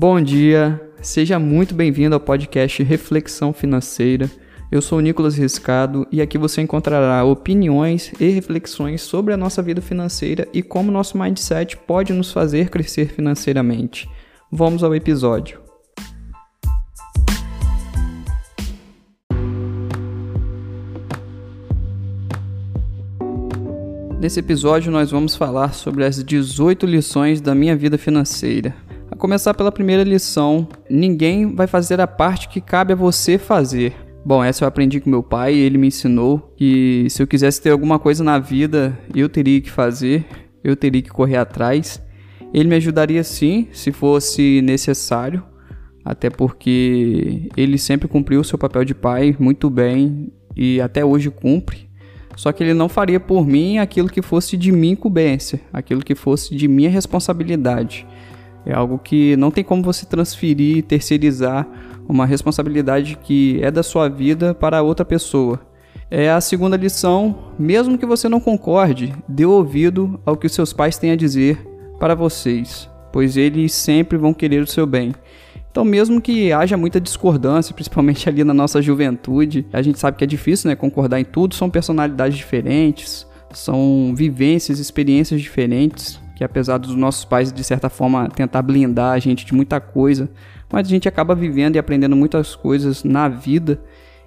Bom dia, seja muito bem-vindo ao podcast Reflexão Financeira. Eu sou o Nicolas Riscado e aqui você encontrará opiniões e reflexões sobre a nossa vida financeira e como nosso mindset pode nos fazer crescer financeiramente. Vamos ao episódio. Nesse episódio, nós vamos falar sobre as 18 lições da minha vida financeira. Começar pela primeira lição: ninguém vai fazer a parte que cabe a você fazer. Bom, essa eu aprendi com meu pai, ele me ensinou que se eu quisesse ter alguma coisa na vida, eu teria que fazer, eu teria que correr atrás. Ele me ajudaria sim, se fosse necessário, até porque ele sempre cumpriu o seu papel de pai muito bem e até hoje cumpre. Só que ele não faria por mim aquilo que fosse de minha incumbência, aquilo que fosse de minha responsabilidade. É algo que não tem como você transferir terceirizar uma responsabilidade que é da sua vida para outra pessoa. É a segunda lição, mesmo que você não concorde, dê ouvido ao que os seus pais têm a dizer para vocês, pois eles sempre vão querer o seu bem. Então, mesmo que haja muita discordância, principalmente ali na nossa juventude, a gente sabe que é difícil, né, concordar em tudo, são personalidades diferentes, são vivências, experiências diferentes, que apesar dos nossos pais de certa forma tentar blindar a gente de muita coisa, mas a gente acaba vivendo e aprendendo muitas coisas na vida.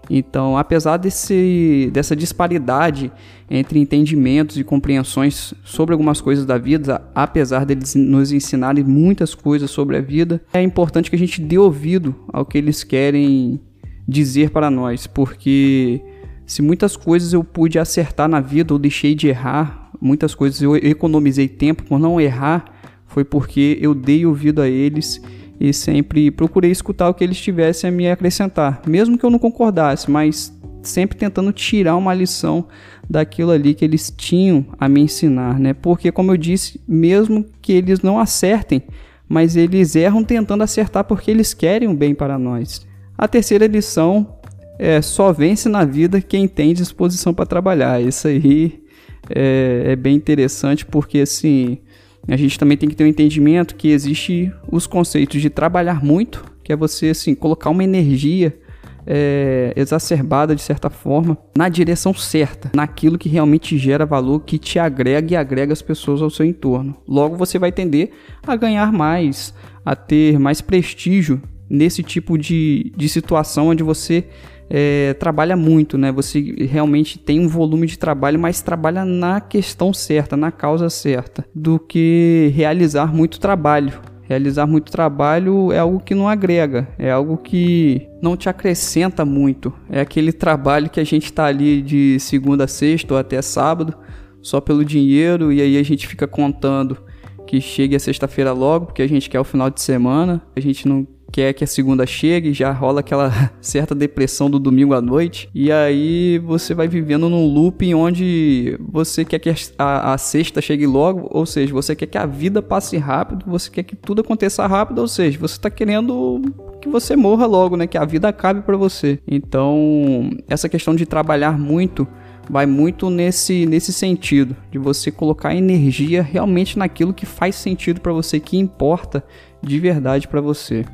Então, apesar desse, dessa disparidade entre entendimentos e compreensões sobre algumas coisas da vida, apesar deles nos ensinarem muitas coisas sobre a vida, é importante que a gente dê ouvido ao que eles querem dizer para nós, porque se muitas coisas eu pude acertar na vida ou deixei de errar, muitas coisas eu economizei tempo por não errar, foi porque eu dei ouvido a eles e sempre procurei escutar o que eles tivessem a me acrescentar, mesmo que eu não concordasse, mas sempre tentando tirar uma lição daquilo ali que eles tinham a me ensinar, né? Porque como eu disse, mesmo que eles não acertem, mas eles erram tentando acertar porque eles querem o bem para nós. A terceira lição é só vence na vida quem tem disposição para trabalhar. Isso aí é, é bem interessante porque assim a gente também tem que ter um entendimento que existe os conceitos de trabalhar muito, que é você assim colocar uma energia é, exacerbada de certa forma na direção certa, naquilo que realmente gera valor, que te agrega e agrega as pessoas ao seu entorno. Logo você vai tender a ganhar mais, a ter mais prestígio nesse tipo de, de situação onde você é, trabalha muito, né? Você realmente tem um volume de trabalho, mas trabalha na questão certa, na causa certa, do que realizar muito trabalho. Realizar muito trabalho é algo que não agrega, é algo que não te acrescenta muito. É aquele trabalho que a gente está ali de segunda a sexta ou até sábado, só pelo dinheiro, e aí a gente fica contando que chegue a sexta-feira logo, porque a gente quer o final de semana, a gente não quer que a segunda chegue, já rola aquela certa depressão do domingo à noite, e aí você vai vivendo num loop onde você quer que a, a, sexta chegue logo, ou seja, você quer que a vida passe rápido, você quer que tudo aconteça rápido, ou seja, você está querendo que você morra logo, né? Que a vida acabe para você. Então, essa questão de trabalhar muito vai muito nesse, nesse sentido, de você colocar energia realmente naquilo que faz sentido para você, que importa de verdade para você.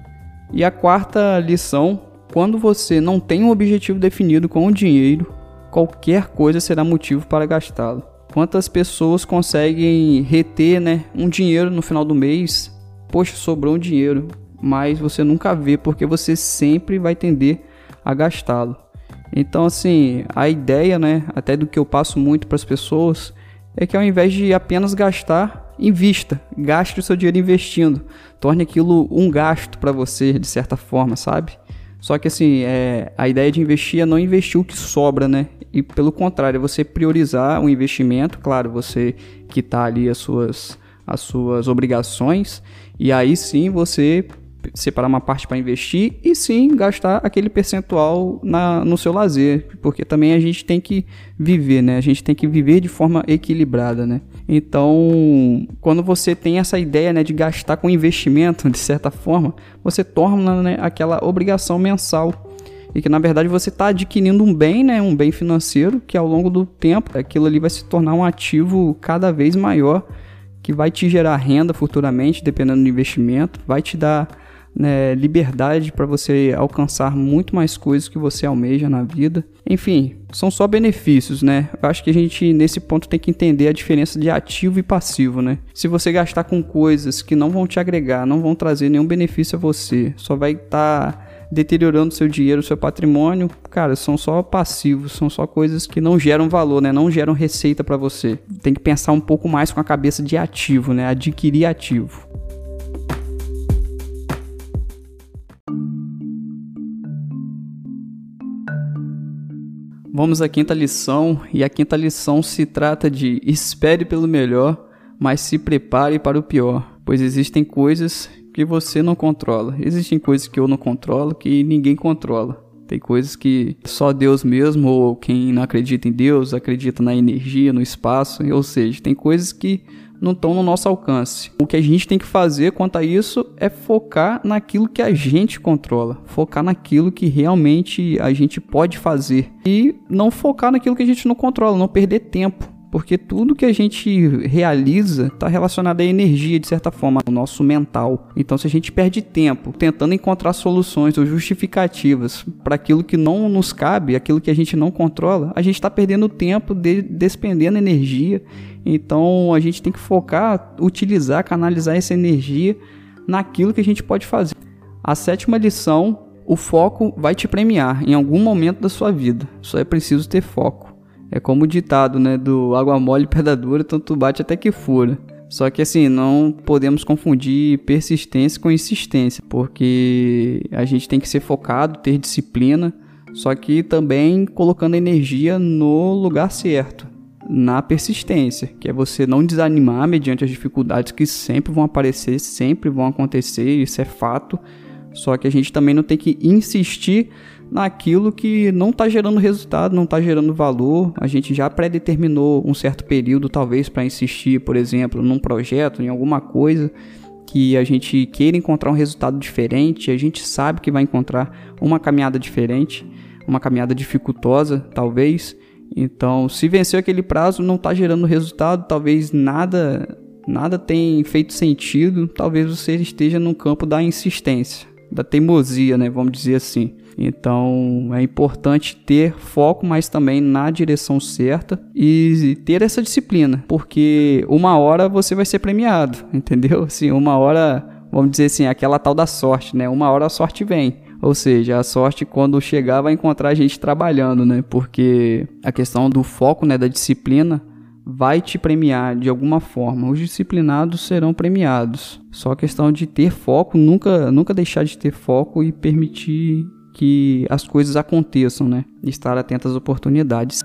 E a quarta lição: quando você não tem um objetivo definido com o dinheiro, qualquer coisa será motivo para gastá-lo. Quantas pessoas conseguem reter né, um dinheiro no final do mês? Poxa, sobrou um dinheiro, mas você nunca vê porque você sempre vai tender a gastá-lo. Então, assim, a ideia, né, até do que eu passo muito para as pessoas, é que ao invés de apenas gastar, invista, gaste o seu dinheiro investindo, torne aquilo um gasto para você de certa forma, sabe? Só que assim, é, a ideia de investir é não investir o que sobra, né? E pelo contrário, é você priorizar o investimento, claro, você quitar ali as suas, as suas obrigações, e aí sim você separar uma parte para investir e sim gastar aquele percentual na, no seu lazer, porque também a gente tem que viver, né? A gente tem que viver de forma equilibrada, né? Então, quando você tem essa ideia, né, de gastar com investimento, de certa forma, você torna né, aquela obrigação mensal e que na verdade você está adquirindo um bem, né, um bem financeiro que ao longo do tempo aquilo ali vai se tornar um ativo cada vez maior que vai te gerar renda futuramente, dependendo do investimento, vai te dar né, liberdade para você alcançar muito mais coisas que você almeja na vida. Enfim, são só benefícios, né? Eu acho que a gente nesse ponto tem que entender a diferença de ativo e passivo, né? Se você gastar com coisas que não vão te agregar, não vão trazer nenhum benefício a você, só vai estar tá deteriorando seu dinheiro, seu patrimônio, cara, são só passivos, são só coisas que não geram valor, né? Não geram receita para você. Tem que pensar um pouco mais com a cabeça de ativo, né? Adquirir ativo. Vamos à quinta lição, e a quinta lição se trata de espere pelo melhor, mas se prepare para o pior, pois existem coisas que você não controla. Existem coisas que eu não controlo, que ninguém controla. Tem coisas que só Deus mesmo, ou quem não acredita em Deus, acredita na energia, no espaço, ou seja, tem coisas que não estão no nosso alcance. O que a gente tem que fazer quanto a isso é focar naquilo que a gente controla, focar naquilo que realmente a gente pode fazer e não focar naquilo que a gente não controla, não perder tempo. Porque tudo que a gente realiza está relacionado à energia, de certa forma, no nosso mental. Então, se a gente perde tempo tentando encontrar soluções ou justificativas para aquilo que não nos cabe, aquilo que a gente não controla, a gente está perdendo tempo, de, despendendo energia então a gente tem que focar, utilizar, canalizar essa energia naquilo que a gente pode fazer. A sétima lição: o foco vai te premiar em algum momento da sua vida. Só é preciso ter foco. É como o ditado, né, do água mole pedra dura, tanto bate até que fura. Só que assim, não podemos confundir persistência com insistência, porque a gente tem que ser focado, ter disciplina, só que também colocando energia no lugar certo na persistência, que é você não desanimar mediante as dificuldades que sempre vão aparecer, sempre vão acontecer, isso é fato. Só que a gente também não tem que insistir naquilo que não está gerando resultado, não está gerando valor. A gente já predeterminou um certo período, talvez, para insistir, por exemplo, num projeto, em alguma coisa que a gente queira encontrar um resultado diferente. A gente sabe que vai encontrar uma caminhada diferente, uma caminhada dificultosa, talvez. Então, se venceu aquele prazo, não está gerando resultado, talvez nada nada tenha feito sentido, talvez você esteja no campo da insistência, da teimosia, né, vamos dizer assim. Então, é importante ter foco, mas também na direção certa e ter essa disciplina, porque uma hora você vai ser premiado, entendeu? Assim, uma hora, vamos dizer assim, aquela tal da sorte, né? Uma hora a sorte vem. Ou seja, a sorte quando chegar vai encontrar a gente trabalhando, né? Porque a questão do foco, né, da disciplina vai te premiar de alguma forma. Os disciplinados serão premiados. Só a questão de ter foco, nunca nunca deixar de ter foco e permitir que as coisas aconteçam, né? Estar atento às oportunidades.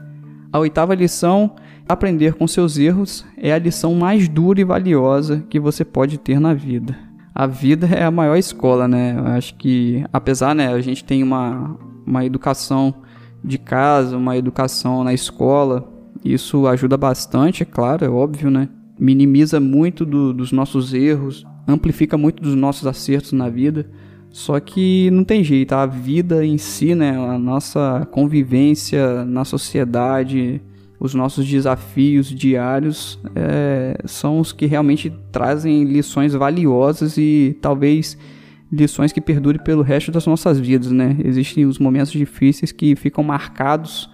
A oitava lição, aprender com seus erros, é a lição mais dura e valiosa que você pode ter na vida a vida é a maior escola, né? Eu acho que, apesar, né, a gente tem uma, uma educação de casa, uma educação na escola, isso ajuda bastante, é claro, é óbvio, né? Minimiza muito do, dos nossos erros, amplifica muito dos nossos acertos na vida. Só que não tem jeito, a vida em si, né, a nossa convivência na sociedade, os nossos desafios diários é, são os que realmente trazem lições valiosas e talvez lições que perdurem pelo resto das nossas vidas, né? Existem os momentos difíceis que ficam marcados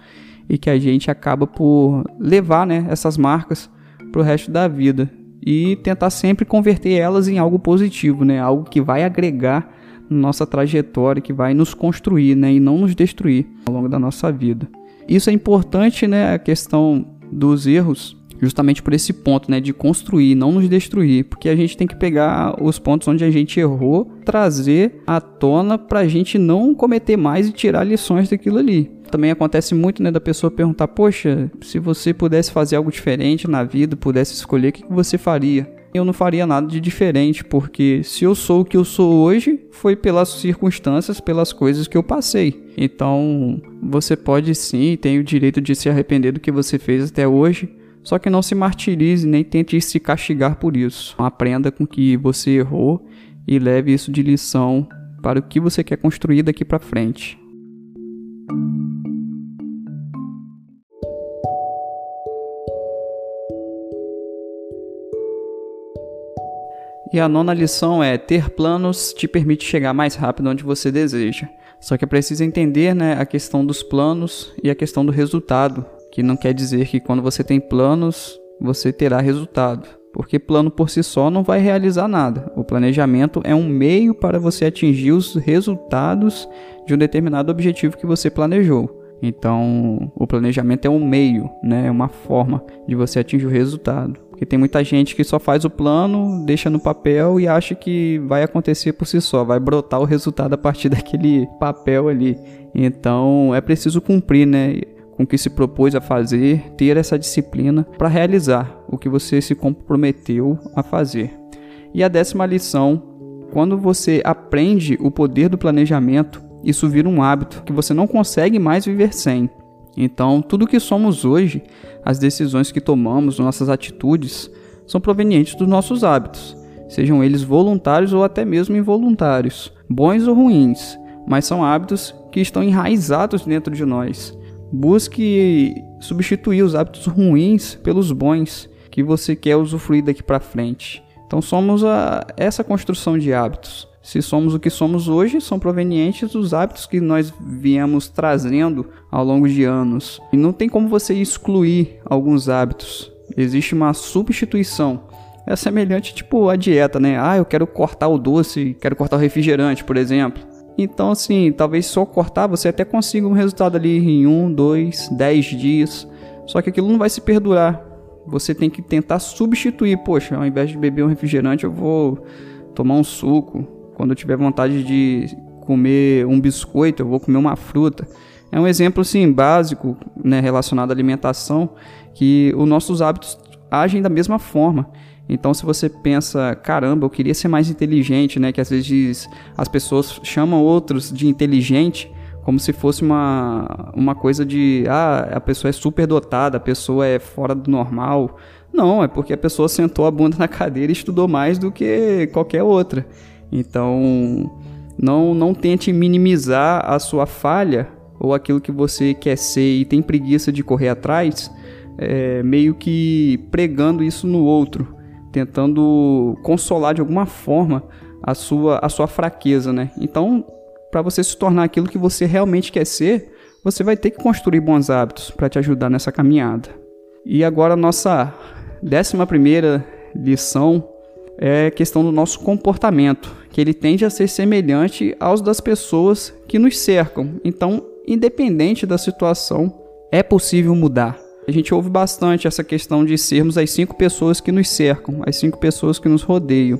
e que a gente acaba por levar, né, essas marcas para o resto da vida e tentar sempre converter elas em algo positivo, né? Algo que vai agregar nossa trajetória, que vai nos construir, né, e não nos destruir ao longo da nossa vida. Isso é importante, né, a questão dos erros, justamente por esse ponto, né, de construir, não nos destruir, porque a gente tem que pegar os pontos onde a gente errou, trazer à tona para a gente não cometer mais e tirar lições daquilo ali. Também acontece muito, né, da pessoa perguntar: "Poxa, se você pudesse fazer algo diferente na vida, pudesse escolher, o que você faria?" Eu não faria nada de diferente, porque se eu sou o que eu sou hoje, foi pelas circunstâncias, pelas coisas que eu passei. Então, você pode sim, tem o direito de se arrepender do que você fez até hoje, só que não se martirize nem tente se castigar por isso. Aprenda com que você errou e leve isso de lição para o que você quer construir daqui para frente. E a nona lição é: ter planos te permite chegar mais rápido onde você deseja. Só que é preciso entender né, a questão dos planos e a questão do resultado, que não quer dizer que quando você tem planos, você terá resultado. Porque plano por si só não vai realizar nada. O planejamento é um meio para você atingir os resultados de um determinado objetivo que você planejou. Então, o planejamento é um meio, né? É uma forma de você atingir o resultado. Porque tem muita gente que só faz o plano, deixa no papel e acha que vai acontecer por si só, vai brotar o resultado a partir daquele papel ali. Então, é preciso cumprir, né? Com o que se propôs a fazer, ter essa disciplina para realizar o que você se comprometeu a fazer. E a décima lição: quando você aprende o poder do planejamento, isso vira um hábito que você não consegue mais viver sem. Então, tudo que somos hoje, as decisões que tomamos, nossas atitudes, são provenientes dos nossos hábitos, sejam eles voluntários ou até mesmo involuntários, bons ou ruins, mas são hábitos que estão enraizados dentro de nós. Busque substituir os hábitos ruins pelos bons que você quer usufruir daqui para frente. Então somos a, essa construção de hábitos se somos o que somos hoje, são provenientes dos hábitos que nós viemos trazendo ao longo de anos. E não tem como você excluir alguns hábitos. Existe uma substituição. É semelhante tipo a dieta, né? Ah, eu quero cortar o doce, quero cortar o refrigerante, por exemplo. Então, assim, talvez só cortar você até consiga um resultado ali em um, dois, dez dias. Só que aquilo não vai se perdurar. Você tem que tentar substituir. Poxa, ao invés de beber um refrigerante, eu vou tomar um suco, quando eu tiver vontade de comer um biscoito, eu vou comer uma fruta. É um exemplo assim básico, né, relacionado à alimentação, que os nossos hábitos agem da mesma forma. Então, se você pensa, caramba, eu queria ser mais inteligente, né? Que às vezes as pessoas chamam outros de inteligente como se fosse uma, uma coisa de, ah, a pessoa é super dotada, a pessoa é fora do normal. Não, é porque a pessoa sentou a bunda na cadeira e estudou mais do que qualquer outra. Então, não, não tente minimizar a sua falha ou aquilo que você quer ser e tem preguiça de correr atrás, é, meio que pregando isso no outro, tentando consolar de alguma forma a sua, a sua fraqueza, né? Então, para você se tornar aquilo que você realmente quer ser, você vai ter que construir bons hábitos para te ajudar nessa caminhada. E agora, nossa décima primeira lição é questão do nosso comportamento, que ele tende a ser semelhante aos das pessoas que nos cercam. Então, independente da situação, é possível mudar. A gente ouve bastante essa questão de sermos as cinco pessoas que nos cercam, as cinco pessoas que nos rodeiam.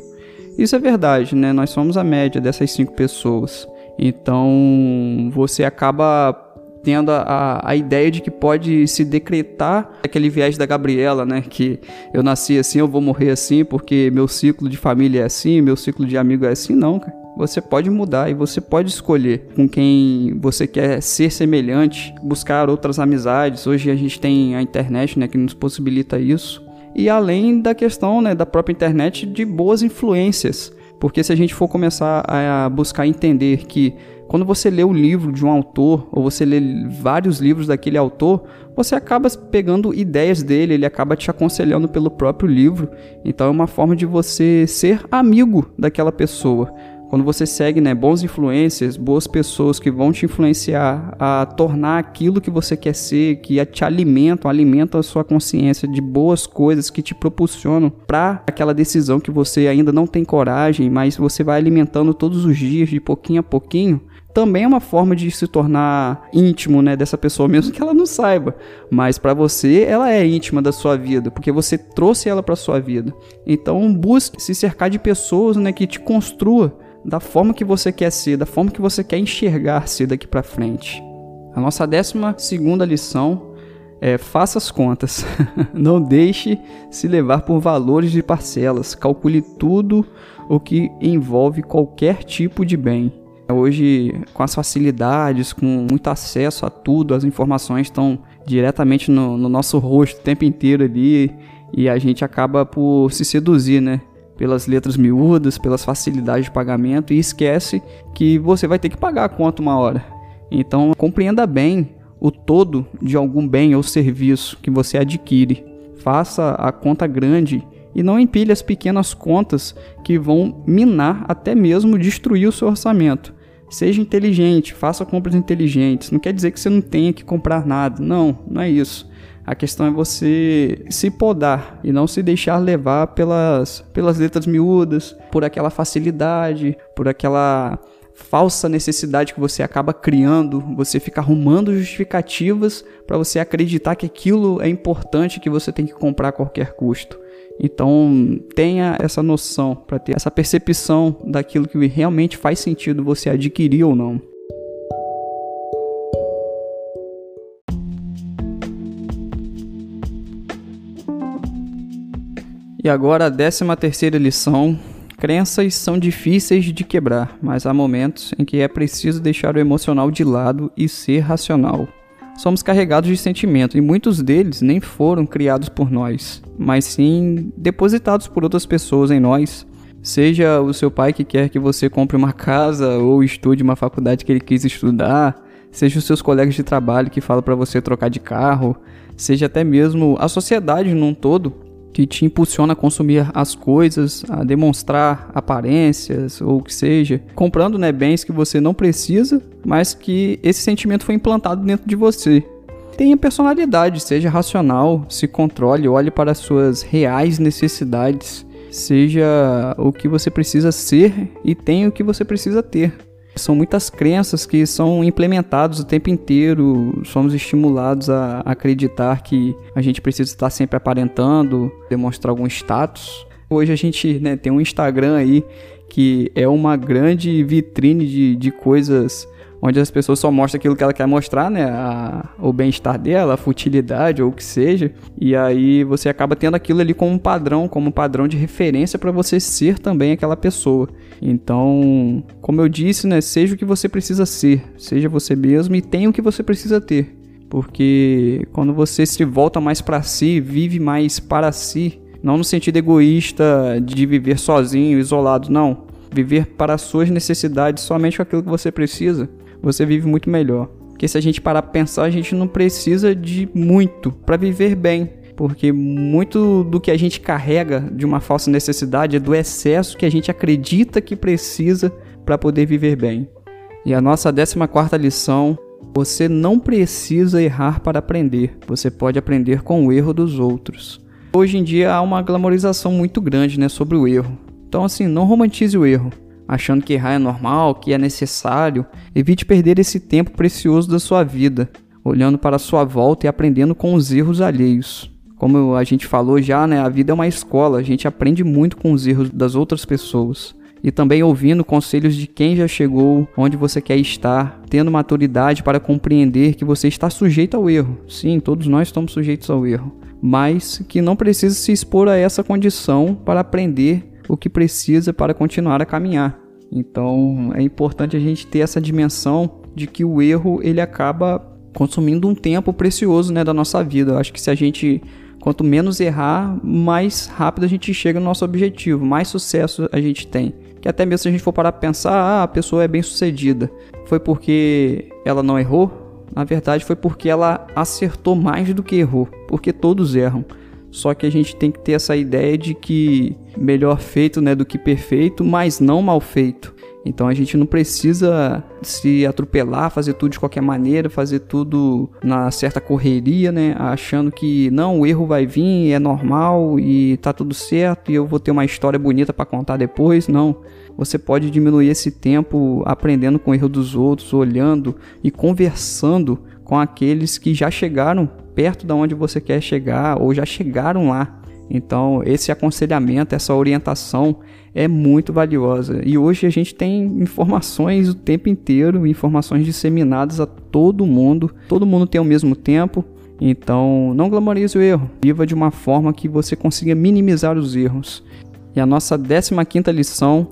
Isso é verdade, né? Nós somos a média dessas cinco pessoas. Então, você acaba tendo a, a ideia de que pode se decretar aquele viés da Gabriela, né? Que eu nasci assim, eu vou morrer assim, porque meu ciclo de família é assim, meu ciclo de amigo é assim. Não, cara. Você pode mudar e você pode escolher com quem você quer ser semelhante, buscar outras amizades. Hoje a gente tem a internet, né, que nos possibilita isso. E além da questão, né, da própria internet de boas influências. Porque se a gente for começar a buscar entender que quando você lê o livro de um autor, ou você lê vários livros daquele autor, você acaba pegando ideias dele, ele acaba te aconselhando pelo próprio livro. Então é uma forma de você ser amigo daquela pessoa. Quando você segue né, bons influências, boas pessoas que vão te influenciar a tornar aquilo que você quer ser, que te alimentam, alimentam a sua consciência de boas coisas que te propulsionam para aquela decisão que você ainda não tem coragem, mas você vai alimentando todos os dias, de pouquinho a pouquinho, também é uma forma de se tornar íntimo, né, dessa pessoa, mesmo que ela não saiba. Mas para você, ela é íntima da sua vida, porque você trouxe ela para sua vida. Então, busque se cercar de pessoas, né, que te construa da forma que você quer ser, da forma que você quer enxergar-se daqui para frente. A nossa décima segunda lição é faça as contas. não deixe se levar por valores de parcelas. Calcule tudo o que envolve qualquer tipo de bem. Hoje, com as facilidades, com muito acesso a tudo, as informações estão diretamente no, no nosso rosto o tempo inteiro ali e a gente acaba por se seduzir, né? Pelas letras miúdas, pelas facilidades de pagamento e esquece que você vai ter que pagar a conta uma hora. Então, compreenda bem o todo de algum bem ou serviço que você adquire. Faça a conta grande E não empilhe as pequenas contas que vão minar até mesmo destruir o seu orçamento. Seja inteligente, faça compras inteligentes. Não quer dizer que você não tenha que comprar nada. Não, não é isso. A questão é você se podar e não se deixar levar pelas, pelas letras miúdas, por aquela facilidade, por aquela falsa necessidade que você acaba criando, você fica arrumando justificativas para você acreditar que aquilo é importante que você tem que comprar a qualquer custo. Então, tenha essa noção para ter essa percepção daquilo que realmente faz sentido você adquirir ou não. E agora a décima terceira lição. Crenças são difíceis de quebrar, mas há momentos em que é preciso deixar o emocional de lado e ser racional. Somos carregados de sentimentos e muitos deles nem foram criados por nós, mas sim depositados por outras pessoas em nós. Seja o seu pai que quer que você compre uma casa ou estude uma faculdade que ele quis estudar, seja os seus colegas de trabalho que falam para você trocar de carro, seja até mesmo a sociedade num todo que te impulsiona a consumir as coisas, a demonstrar aparências ou o que seja, comprando né, bens que você não precisa, mas que esse sentimento foi implantado dentro de você. Tenha personalidade, seja racional, se controle, olhe para as suas reais necessidades, seja o que você precisa ser e tenha o que você precisa ter. São muitas crenças que são implementadas o tempo inteiro, somos estimulados a acreditar que a gente precisa estar sempre aparentando, demonstrar algum status. Hoje a gente né, tem um Instagram aí que é uma grande vitrine de, de coisas onde as pessoas só mostram aquilo que ela quer mostrar, né? A, o bem-estar dela, a futilidade ou o que seja. E aí você acaba tendo aquilo ali como um padrão, como um padrão de referência para você ser também aquela pessoa. Então, como eu disse, né? Seja o que você precisa ser, seja você mesmo e tenha o que você precisa ter. Porque quando você se volta mais para si, vive mais para si, não no sentido egoísta de viver sozinho, isolado, não. Viver para as suas necessidades somente com aquilo que você precisa você vive muito melhor. Porque se a gente parar para pensar, a gente não precisa de muito para viver bem. Porque muito do que a gente carrega de uma falsa necessidade é do excesso que a gente acredita que precisa para poder viver bem. E a nossa 14 lição: você não precisa errar para aprender, você pode aprender com o erro dos outros. Hoje em dia há uma glamorização muito grande né, sobre o erro. Então, assim, não romantize o erro achando que errar é normal, que é necessário. Evite perder esse tempo precioso da sua vida, olhando para a sua volta e aprendendo com os erros alheios. Como a gente falou já, né, a vida é uma escola, a gente aprende muito com os erros das outras pessoas. E também ouvindo conselhos de quem já chegou onde você quer estar, tendo maturidade para compreender que você está sujeito ao erro. Sim, todos nós estamos sujeitos ao erro, mas que não precisa se expor a essa condição para aprender o que precisa para continuar a caminhar. Então é importante a gente ter essa dimensão de que o erro ele acaba consumindo um tempo precioso né, da nossa vida. Eu acho que se a gente quanto menos errar, mais rápido a gente chega no nosso objetivo, mais sucesso a gente tem. Que até mesmo se a gente for parar para pensar, ah, a pessoa é bem sucedida, foi porque ela não errou? Na verdade, foi porque ela acertou mais do que errou, porque todos erram. Só que a gente tem que ter essa ideia de que melhor feito né, do que perfeito, mas não mal feito. Então a gente não precisa se atropelar, fazer tudo de qualquer maneira, fazer tudo na certa correria, né? Achando que não, o erro vai vir, é normal e tá tudo certo e eu vou ter uma história bonita para contar depois. Não. Você pode diminuir esse tempo aprendendo com o erro dos outros, olhando e conversando com aqueles que já chegaram perto de onde você quer chegar ou já chegaram lá. Então, esse aconselhamento, essa orientação é muito valiosa. E hoje a gente tem informações o tempo inteiro, informações disseminadas a todo mundo. Todo mundo tem o mesmo tempo. Então, não glamorize o erro. Viva de uma forma que você consiga minimizar os erros. E a nossa 15ª lição,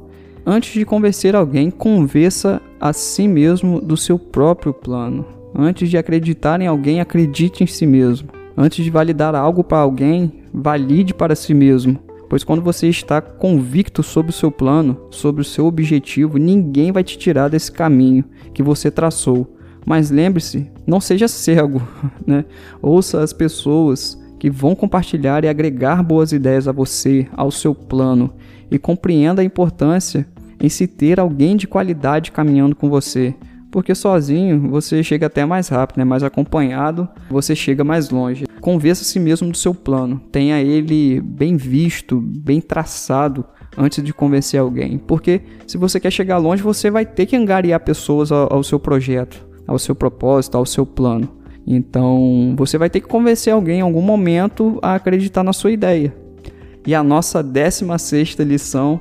antes de convencer alguém, convença a si mesmo do seu próprio plano. Antes de acreditar em alguém, acredite em si mesmo. Antes de validar algo para alguém, valide para si mesmo. Pois quando você está convicto sobre o seu plano, sobre o seu objetivo, ninguém vai te tirar desse caminho que você traçou. Mas lembre-se, não seja cego, né? Ouça as pessoas que vão compartilhar e agregar boas ideias a você, ao seu plano, e compreenda a importância em se ter alguém de qualidade caminhando com você. Porque sozinho você chega até mais rápido, né? mais acompanhado você chega mais longe. Convença a si mesmo do seu plano, tenha ele bem visto, bem traçado antes de convencer alguém. Porque se você quer chegar longe, você vai ter que angariar pessoas ao, ao seu projeto, ao seu propósito, ao seu plano. Então, você vai ter que convencer alguém em algum momento a acreditar na sua ideia. E a nossa 16 lição: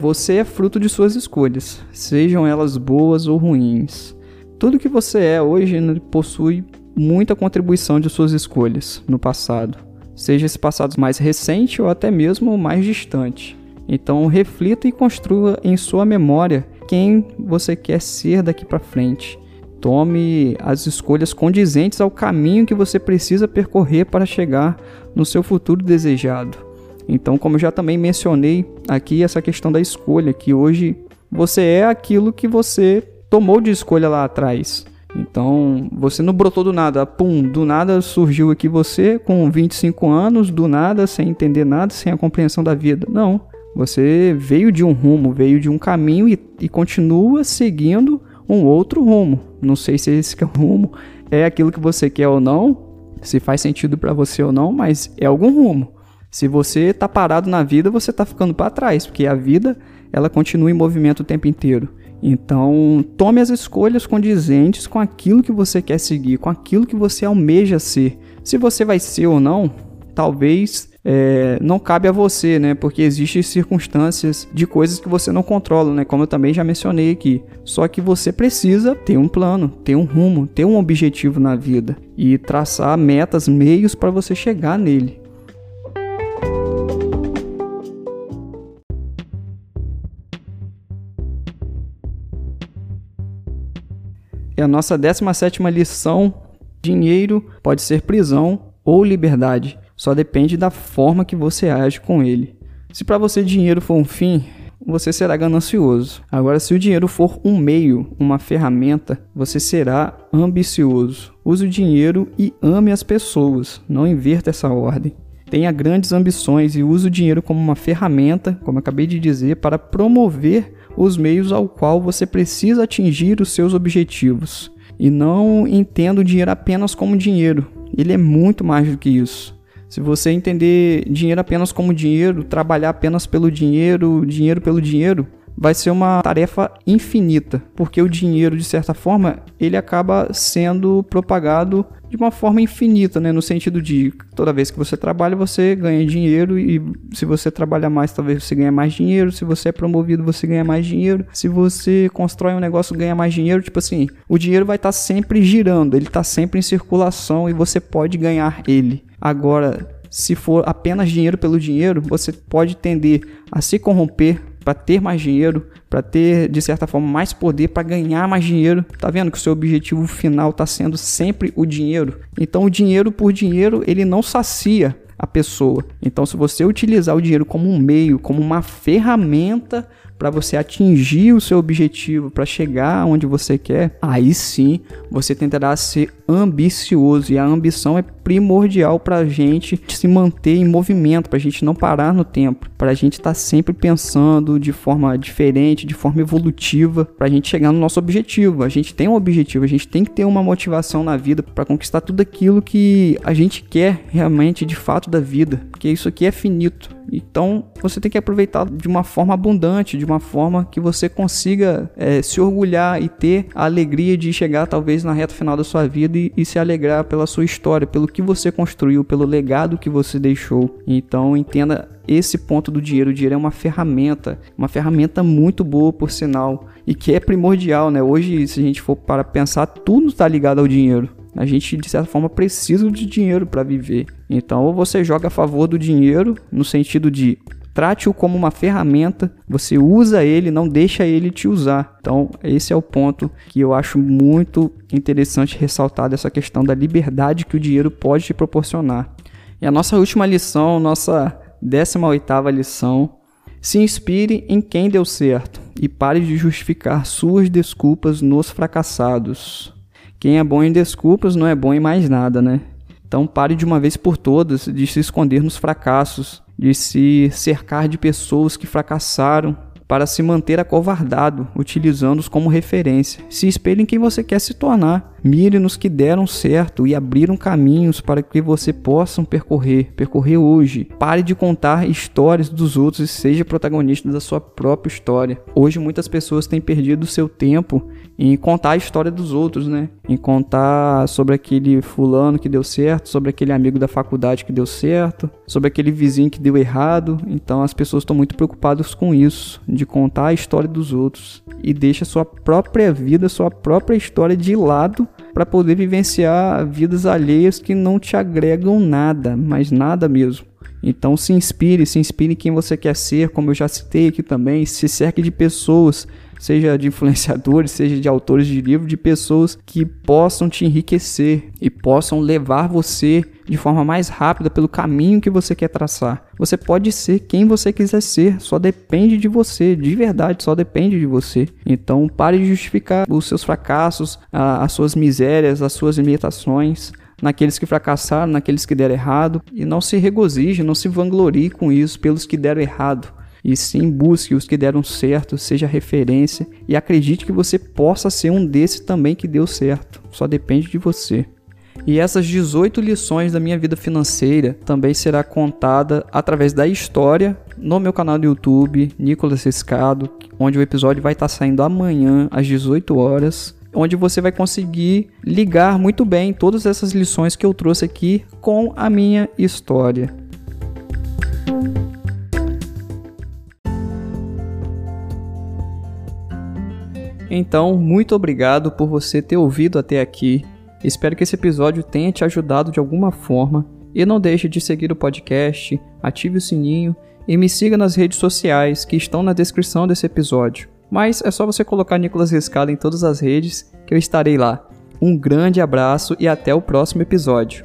você é fruto de suas escolhas, sejam elas boas ou ruins. Tudo que você é hoje possui muita contribuição de suas escolhas no passado, seja esse passado mais recente ou até mesmo mais distante. Então, reflita e construa em sua memória quem você quer ser daqui para frente Tome as escolhas condizentes ao caminho que você precisa percorrer para chegar no seu futuro desejado. Então, como eu já também mencionei aqui, essa questão da escolha, que hoje você é aquilo que você tomou de escolha lá atrás. Então, você não brotou do nada, pum, do nada surgiu aqui você com 25 anos, do nada, sem entender nada, sem a compreensão da vida. Não. Você veio de um rumo, veio de um caminho e, e continua seguindo um outro rumo. Não sei se esse é rumo é aquilo que você quer ou não, se faz sentido para você ou não, mas é algum rumo. Se você tá parado na vida, você tá ficando para trás, porque a vida ela continua em movimento o tempo inteiro. Então, tome as escolhas condizentes com aquilo que você quer seguir, com aquilo que você almeja ser. Se você vai ser ou não, talvez é, não cabe a você, né? Porque existem circunstâncias de coisas que você não controla, né? Como eu também já mencionei aqui. Só que você precisa ter um plano, ter um rumo, ter um objetivo na vida e traçar metas, meios para você chegar nele. E a nossa 17 lição: dinheiro pode ser prisão ou liberdade só depende da forma que você age com ele. Se para você dinheiro for um fim, você será ganancioso. Agora, se o dinheiro for um meio, uma ferramenta, você será ambicioso. Use o dinheiro e ame as pessoas, não inverta essa ordem. Tenha grandes ambições e use o dinheiro como uma ferramenta, como acabei de dizer, para promover os meios ao qual você precisa atingir os seus objetivos. E não entenda o dinheiro apenas como dinheiro. Ele é muito mais do que isso. Se você entender dinheiro apenas como dinheiro, trabalhar apenas pelo dinheiro, dinheiro pelo dinheiro, vai ser uma tarefa infinita, porque o dinheiro, de certa forma, ele acaba sendo propagado de uma forma infinita, né? No sentido de toda vez que você trabalha, você ganha dinheiro e se você trabalha mais, talvez você ganhe mais dinheiro. Se você é promovido, você ganha mais dinheiro. Se você constrói um negócio, ganha mais dinheiro. Tipo assim, o dinheiro vai estar tá sempre girando, ele está sempre em circulação e você pode ganhar ele. Agora, se for apenas dinheiro pelo dinheiro, você pode tender a se corromper para ter mais dinheiro, para ter de certa forma mais poder, para ganhar mais dinheiro. Tá vendo que o seu objetivo final está sendo sempre o dinheiro? Então, o dinheiro por dinheiro ele não sacia a pessoa. Então, se você utilizar o dinheiro como um meio, como uma ferramenta para você atingir o seu objetivo, para chegar onde você quer, aí sim você tentará ser ambicioso e a ambição é primordial para a gente se manter em movimento, para a gente não parar no tempo, para a gente estar tá sempre pensando de forma diferente, de forma evolutiva, para a gente chegar no nosso objetivo. A gente tem um objetivo, a gente tem que ter uma motivação na vida para conquistar tudo aquilo que a gente quer realmente de fato da vida, porque isso aqui é finito. Então você tem que aproveitar de uma forma abundante, de uma forma que você consiga é, se orgulhar e ter a alegria de chegar talvez na reta final da sua vida e, e se alegrar pela sua história, pelo que você construiu, pelo legado que você deixou. Então entenda esse ponto do dinheiro. O dinheiro é uma ferramenta, uma ferramenta muito boa, por sinal, e que é primordial, né? Hoje, se a gente for para pensar, tudo está ligado ao dinheiro. A gente, de certa forma, precisa de dinheiro para viver. Então, ou você joga a favor do dinheiro, no sentido de trate-o como uma ferramenta, você usa ele, não deixa ele te usar. Então, esse é o ponto que eu acho muito interessante ressaltar dessa questão da liberdade que o dinheiro pode te proporcionar. E a nossa última lição, nossa 18ª lição, se inspire em quem deu certo e pare de justificar suas desculpas nos fracassados. Quem é bom em desculpas não é bom em mais nada, né? Então pare de uma vez por todas de se esconder nos fracassos, de se cercar de pessoas que fracassaram para se manter acovardado, utilizando-os como referência. Se espelhe em quem você quer se tornar. Mire nos que deram certo e abriram caminhos para que você possa percorrer, percorrer hoje. Pare de contar histórias dos outros e seja protagonista da sua própria história. Hoje muitas pessoas têm perdido seu tempo em contar a história dos outros, né? Em contar sobre aquele fulano que deu certo, sobre aquele amigo da faculdade que deu certo, sobre aquele vizinho que deu errado. Então as pessoas estão muito preocupadas com isso, de contar a história dos outros e deixa sua própria vida, sua própria história de lado para poder vivenciar vidas alheias que não te agregam nada, mas nada mesmo. Então se inspire, se inspire em quem você quer ser, como eu já citei aqui também, se cerque de pessoas seja de influenciadores, seja de autores de livro, de pessoas que possam te enriquecer e possam levar você de forma mais rápida pelo caminho que você quer traçar. Você pode ser quem você quiser ser, só depende de você, de verdade, só depende de você. Então pare de justificar os seus fracassos, as suas misérias, as suas limitações naqueles que fracassaram, naqueles que deram errado, e não se regozije, não se vanglorie com isso pelos que deram errado e sim busque os que deram certo, seja referência e acredite que você possa ser um desses também que deu certo. Só depende de você. E essas 18 lições da minha vida financeira também será contada através da história no meu canal do YouTube, Nicolas Escado, onde o episódio vai estar saindo amanhã às 18 horas, onde você vai conseguir ligar muito bem todas essas lições que eu trouxe aqui com a minha história. Então, muito obrigado por você ter ouvido até aqui. Espero que esse episódio tenha te ajudado de alguma forma. E não deixe de seguir o podcast, ative o sininho e me siga nas redes sociais que estão na descrição desse episódio. Mas é só você colocar Nicolas Rescala em todas as redes que eu estarei lá. Um grande abraço e até o próximo episódio.